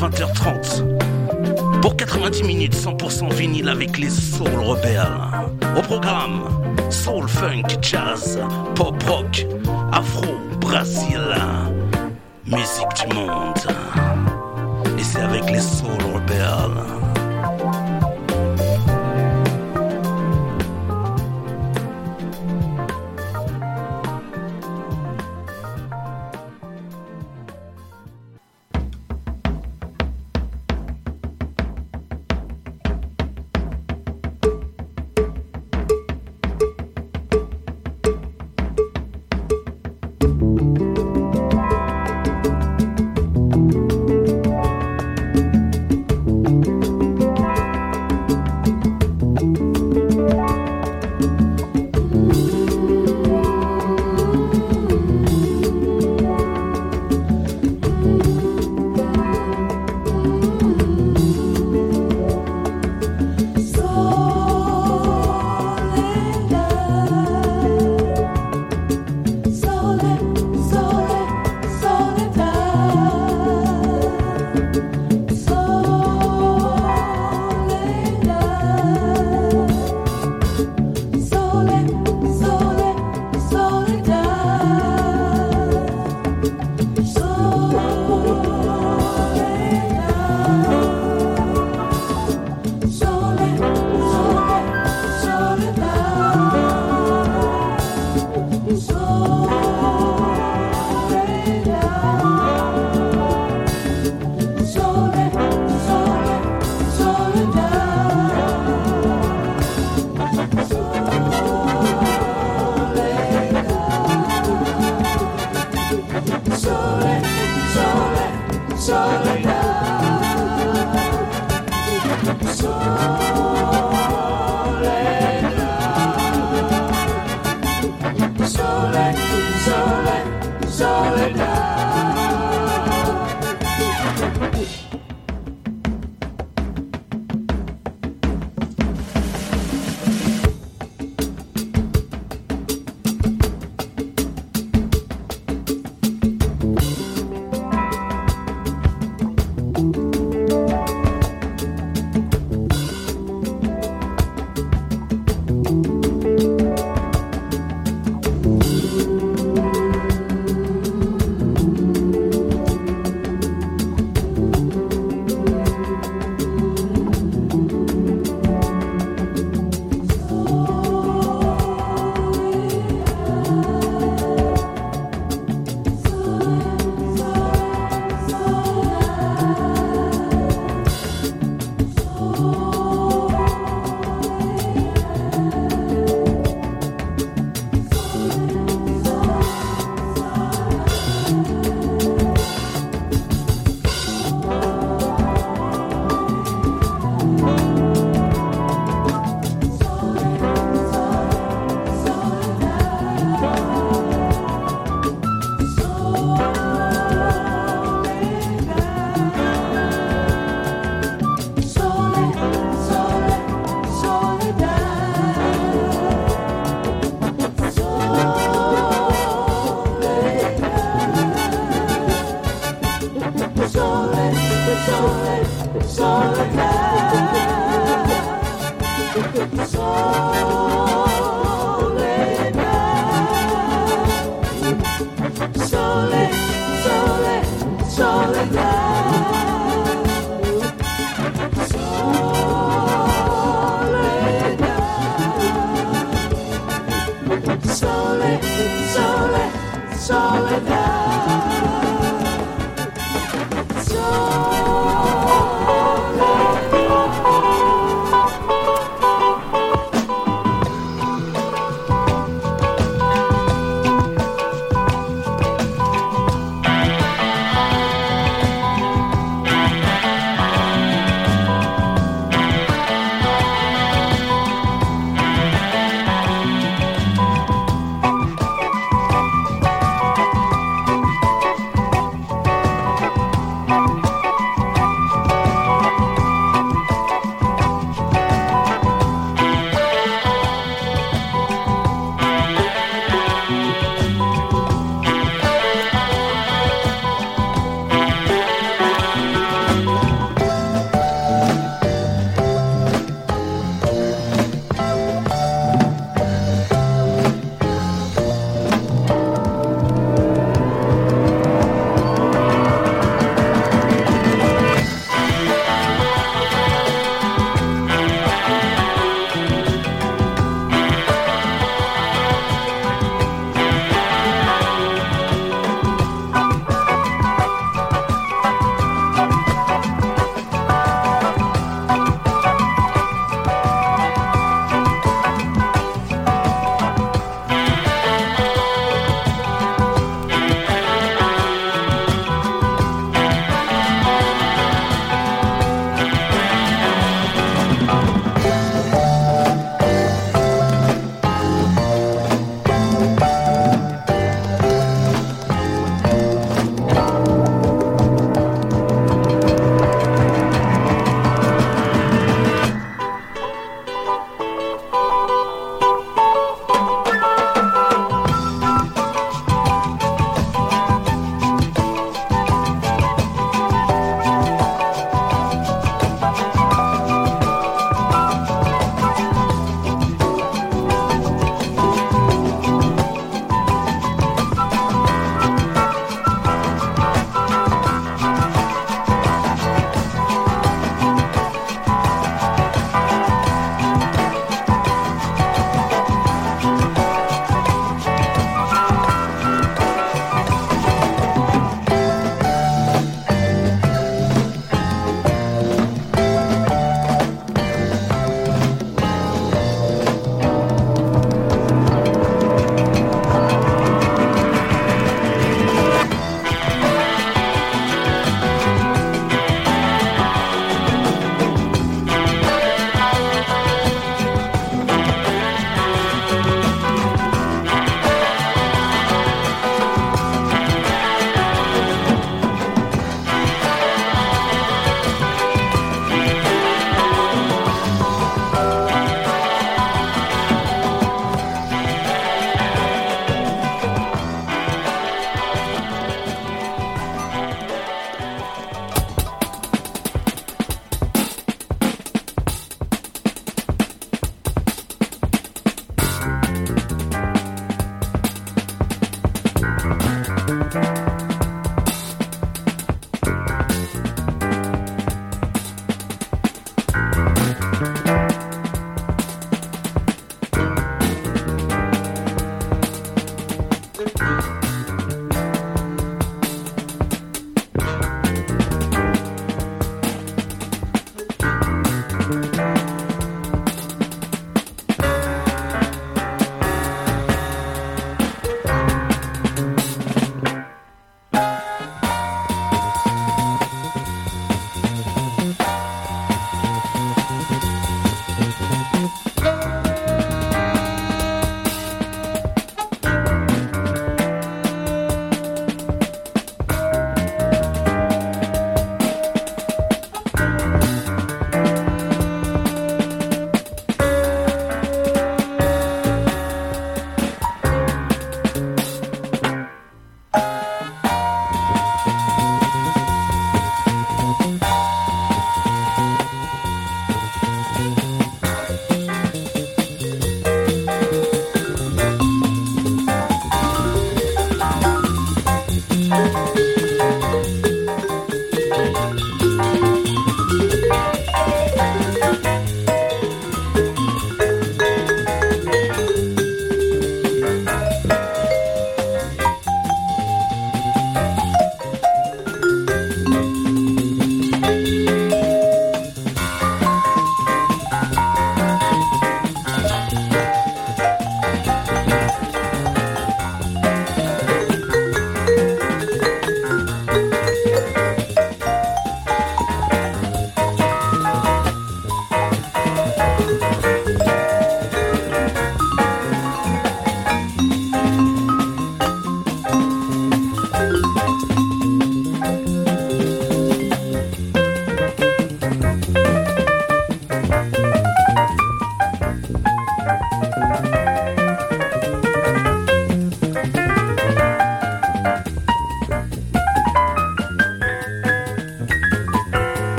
soir, 19h, 20h30. Pour 90 minutes, 100% vinyle avec les Soul Rebelles. Au programme, Soul, Funk, Jazz, Pop Rock, Afro, Brésil. Musique du monde.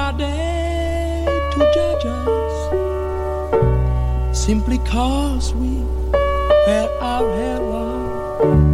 Friday to judge us simply cause we had our hair long.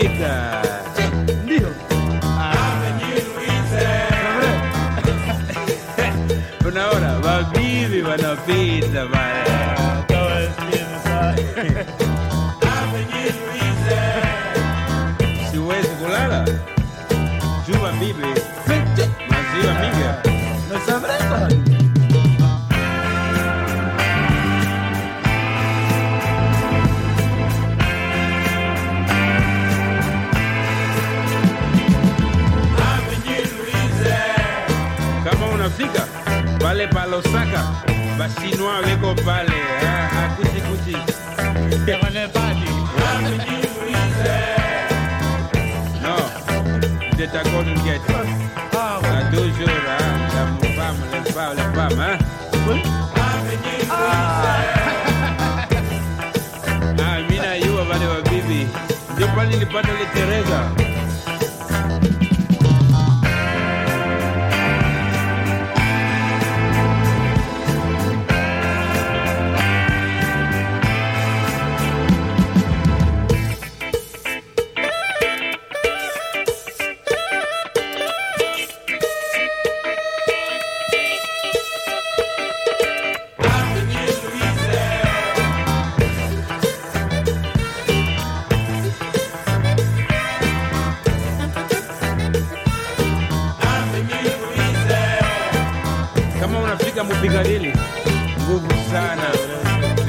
Rita. Dijo. Una hora, va vivi, va pizza. Pale palosaka, bashinwa weko pale, ah, akuchi kuchi. Non, c'est ta conquête. Ah, T'as toujours, hein, la femme, les femmes, les femmes, hein. oui. Ah, najua wale wa bibi. Ndio pale nilipata ile Teresa.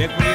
every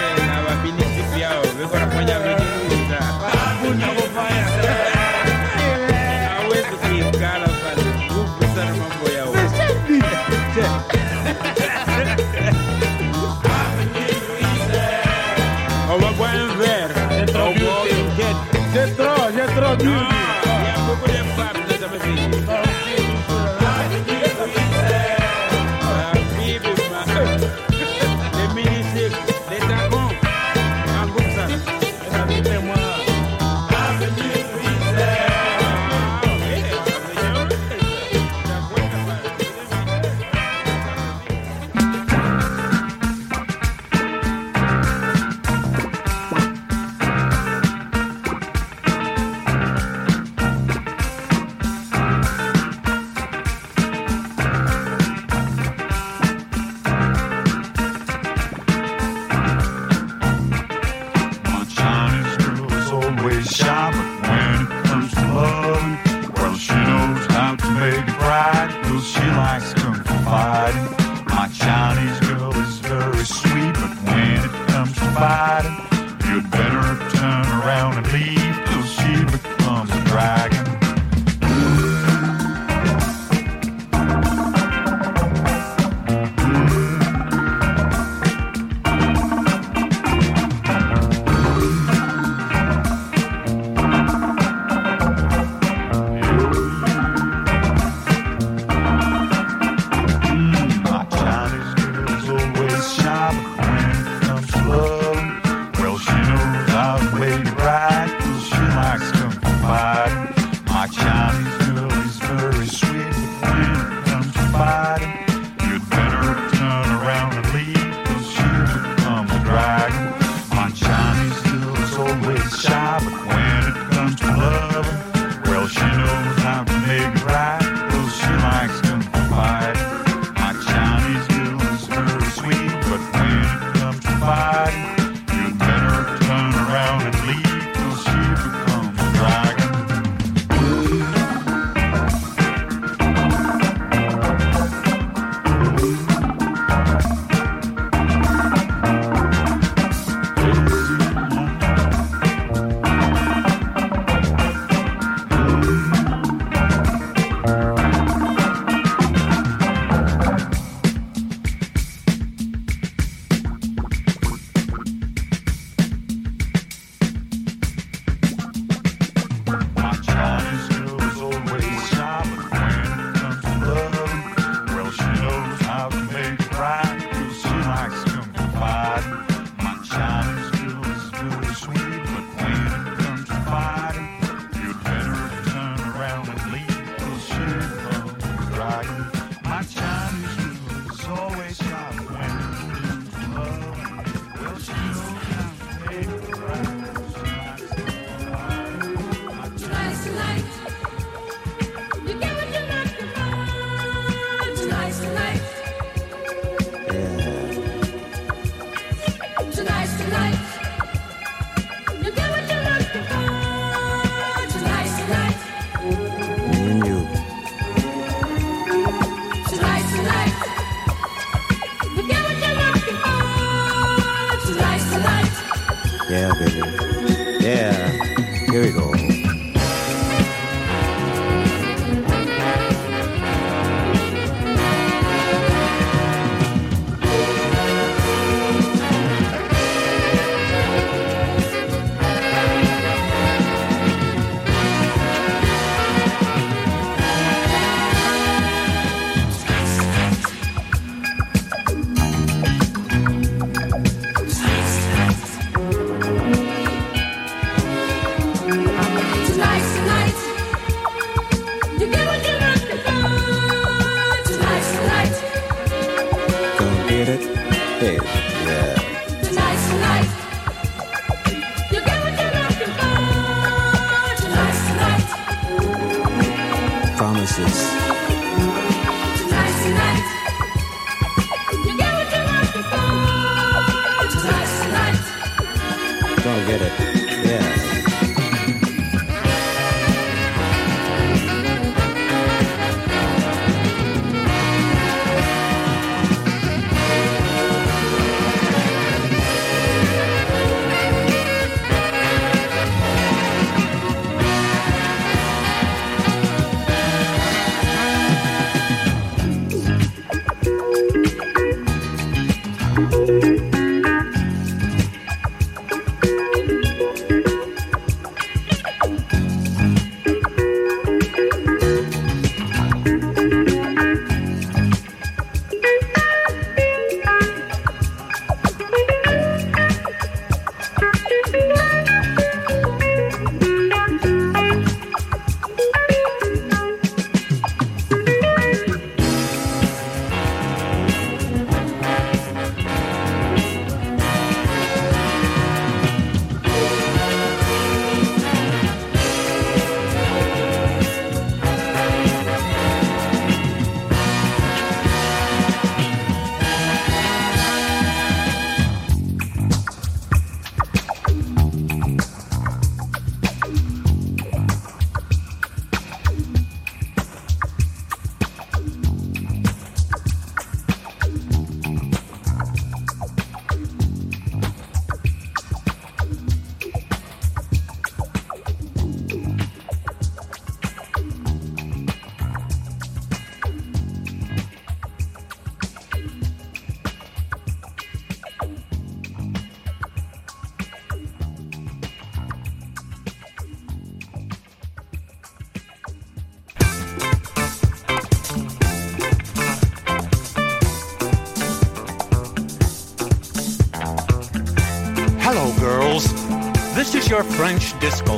your French disco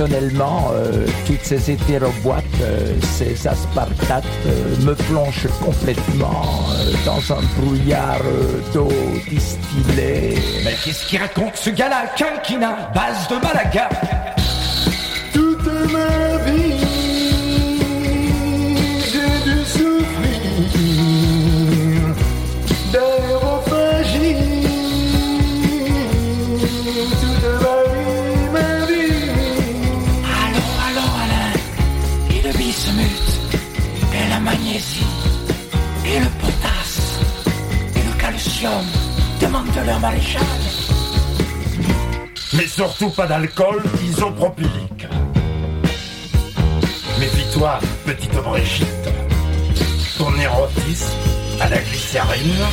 personnellement, euh, toutes ces hétéroboîtes, euh, ces aspartates euh, me plongent complètement euh, dans un brouillard euh, d'eau distillée. Mais qu'est-ce qu'il raconte ce gars-là? Quinquina, base de Malaga Toute ma vie, surtout pas d'alcool isopropylique. Méfie-toi, petite Brigitte. Ton érotisme à la glycérine.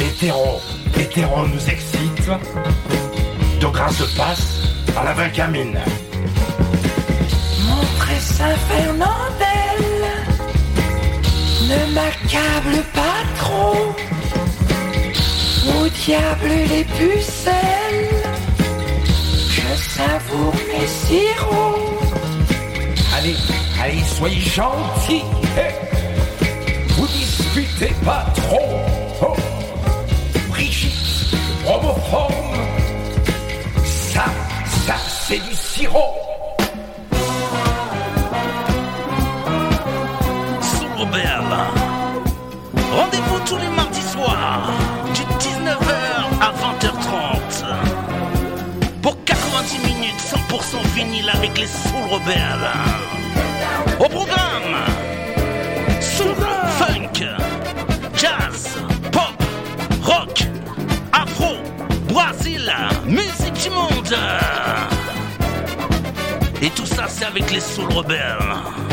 Hétéro, hétéro nous excite. De grâce passe à la vincamine. Mon très infernandel ne m'accable pas trop. Au diable les pucelles, savoure mes sirops. Allez, allez, soyez gentils. Vous disputez pas trop oh. Brigitte, homoforme Ça, ça, c'est du sirop avec les Soul Rebelles. Au programme, Soul, Funk, Jazz, Pop, Rock, Afro, Brésil, musique du monde. Et tout ça, c'est avec les Soul Rebelles.